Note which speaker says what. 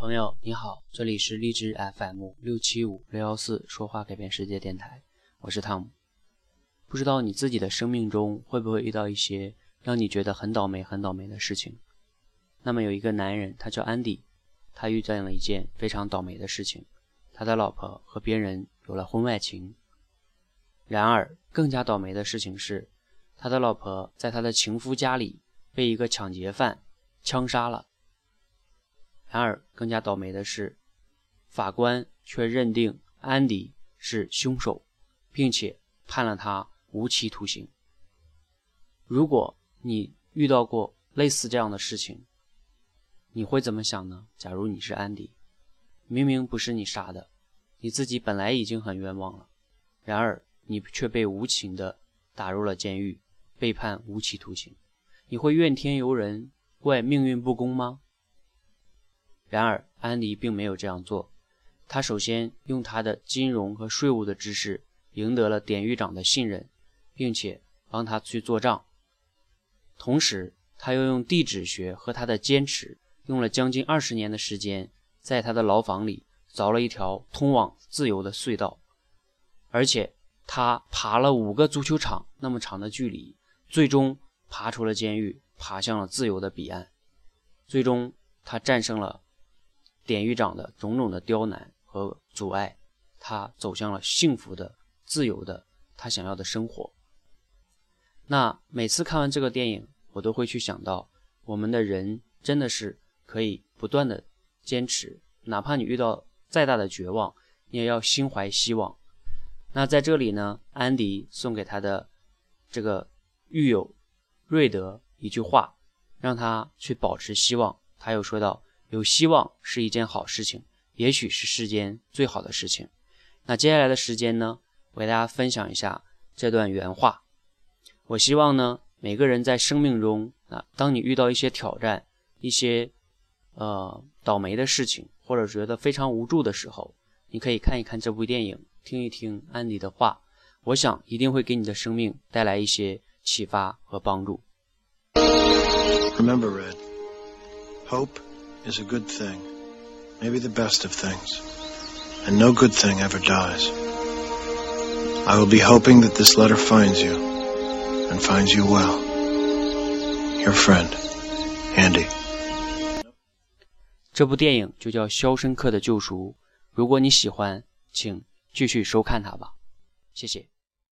Speaker 1: 朋友你好，这里是荔枝 FM 六七五六幺四说话改变世界电台，我是汤姆。不知道你自己的生命中会不会遇到一些让你觉得很倒霉、很倒霉的事情？那么有一个男人，他叫安迪，他遇见了一件非常倒霉的事情，他的老婆和别人有了婚外情。然而，更加倒霉的事情是，他的老婆在他的情夫家里被一个抢劫犯枪杀了。然而，更加倒霉的是，法官却认定安迪是凶手，并且判了他无期徒刑。如果你遇到过类似这样的事情，你会怎么想呢？假如你是安迪，明明不是你杀的，你自己本来已经很冤枉了，然而你却被无情的打入了监狱，被判无期徒刑，你会怨天尤人，怪命运不公吗？然而，安迪并没有这样做。他首先用他的金融和税务的知识赢得了典狱长的信任，并且帮他去做账。同时，他又用地质学和他的坚持，用了将近二十年的时间，在他的牢房里凿了一条通往自由的隧道。而且，他爬了五个足球场那么长的距离，最终爬出了监狱，爬向了自由的彼岸。最终，他战胜了。典狱长的种种的刁难和阻碍，他走向了幸福的、自由的他想要的生活。那每次看完这个电影，我都会去想到，我们的人真的是可以不断的坚持，哪怕你遇到再大的绝望，你也要心怀希望。那在这里呢，安迪送给他的这个狱友瑞德一句话，让他去保持希望。他又说道。有希望是一件好事情，也许是世间最好的事情。那接下来的时间呢，我给大家分享一下这段原话。我希望呢，每个人在生命中啊，当你遇到一些挑战、一些呃倒霉的事情，或者觉得非常无助的时候，你可以看一看这部电影，听一听安迪的话，我想一定会给你的生命带来一些启发和帮助。
Speaker 2: Remember, Red, hope. is a good thing, maybe the best of things, and no good thing ever dies. I will be hoping that this letter finds you, and finds you well. Your friend, Andy.
Speaker 1: 这部电影就叫《肖申克的救赎》。如果你喜欢，请继续收看它吧。谢谢。